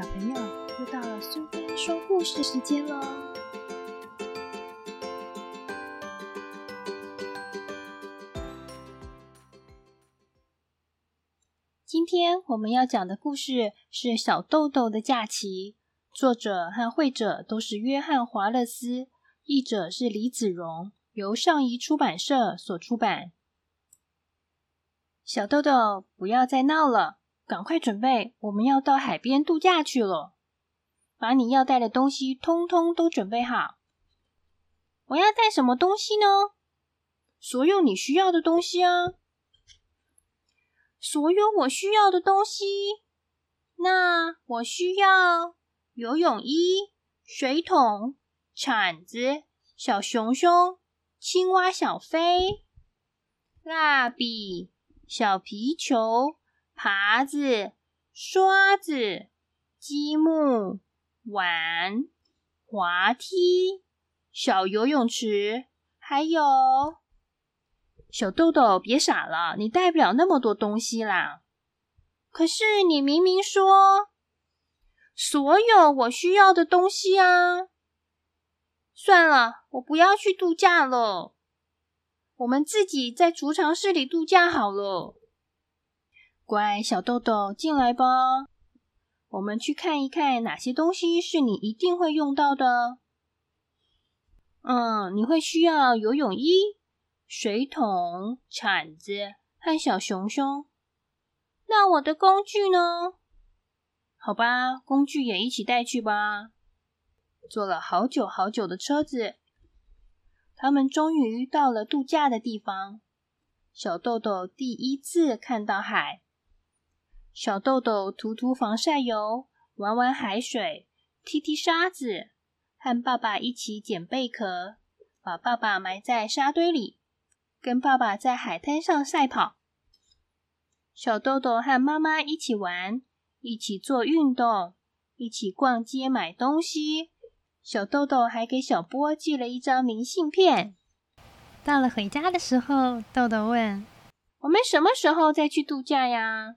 小朋友，又到了苏菲说故事时间喽！今天我们要讲的故事是《小豆豆的假期》，作者和绘者都是约翰·华勒斯，译者是李子荣，由上仪出版社所出版。小豆豆，不要再闹了，赶快准备，我们要到海边度假去了。把你要带的东西通通都准备好。我要带什么东西呢？所有你需要的东西啊。所有我需要的东西。那我需要游泳衣、水桶、铲子、小熊熊、青蛙小飞、蜡笔。小皮球、耙子、刷子、积木、碗、滑梯、小游泳池，还有小豆豆。别傻了，你带不了那么多东西啦。可是你明明说所有我需要的东西啊！算了，我不要去度假了。我们自己在储藏室里度假好了。乖，小豆豆，进来吧。我们去看一看哪些东西是你一定会用到的。嗯，你会需要游泳衣、水桶、铲子和小熊熊。那我的工具呢？好吧，工具也一起带去吧。坐了好久好久的车子。他们终于到了度假的地方。小豆豆第一次看到海。小豆豆涂涂防晒油，玩玩海水，踢踢沙子，和爸爸一起捡贝壳，把爸爸埋在沙堆里，跟爸爸在海滩上赛跑。小豆豆和妈妈一起玩，一起做运动，一起逛街买东西。小豆豆还给小波寄了一张明信片。到了回家的时候，豆豆问：“我们什么时候再去度假呀？”